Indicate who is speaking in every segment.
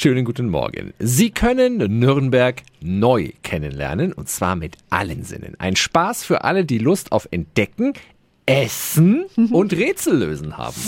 Speaker 1: Schönen guten Morgen. Sie können Nürnberg neu kennenlernen und zwar mit allen Sinnen. Ein Spaß für alle, die Lust auf Entdecken, Essen und Rätsel lösen haben.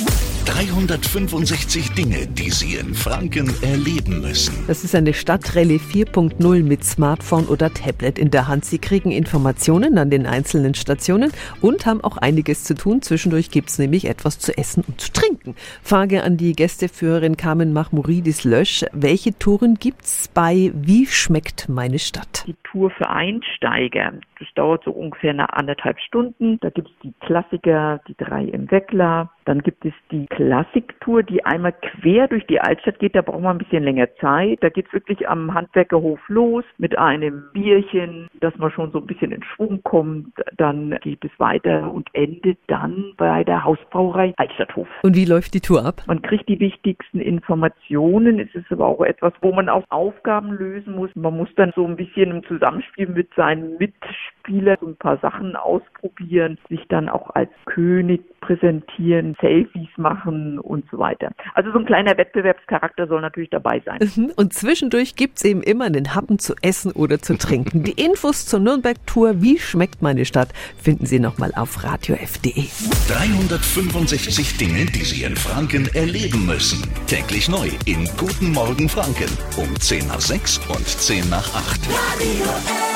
Speaker 2: 365 Dinge, die Sie in Franken erleben müssen.
Speaker 3: Das ist eine Stadtrallye 4.0 mit Smartphone oder Tablet in der Hand. Sie kriegen Informationen an den einzelnen Stationen und haben auch einiges zu tun. Zwischendurch gibt's nämlich etwas zu essen und zu trinken. Frage an die Gästeführerin Carmen Mahmouridis Lösch. Welche Touren gibt's bei Wie schmeckt meine Stadt?
Speaker 4: Die Tour für Einsteiger. Das dauert so ungefähr eine anderthalb Stunden. Da gibt's die Klassiker, die drei im Weckler. Dann gibt es die Klassiktour, die einmal quer durch die Altstadt geht. Da braucht man ein bisschen länger Zeit. Da geht's wirklich am Handwerkerhof los mit einem Bierchen, dass man schon so ein bisschen in Schwung kommt. Dann geht es weiter und endet dann bei der Hausbrauerei Altstadthof.
Speaker 3: Und wie läuft die Tour ab?
Speaker 4: Man kriegt die wichtigsten Informationen. Es ist aber auch etwas, wo man auch Aufgaben lösen muss. Man muss dann so ein bisschen im Zusammenspiel mit seinen Mitspielern so ein paar Sachen ausprobieren, sich dann auch als König präsentieren, Selfies machen und so weiter. Also so ein kleiner Wettbewerbscharakter soll natürlich dabei sein.
Speaker 3: Mhm. Und zwischendurch gibt's eben immer einen Happen zu essen oder zu trinken. Die Infos zur Nürnberg-Tour Wie schmeckt meine Stadt finden Sie nochmal auf radiof.de.
Speaker 2: 365 Dinge, die Sie in Franken erleben müssen. Täglich neu in Guten Morgen Franken um 10 nach 6 und 10 nach 8.
Speaker 5: Radio F.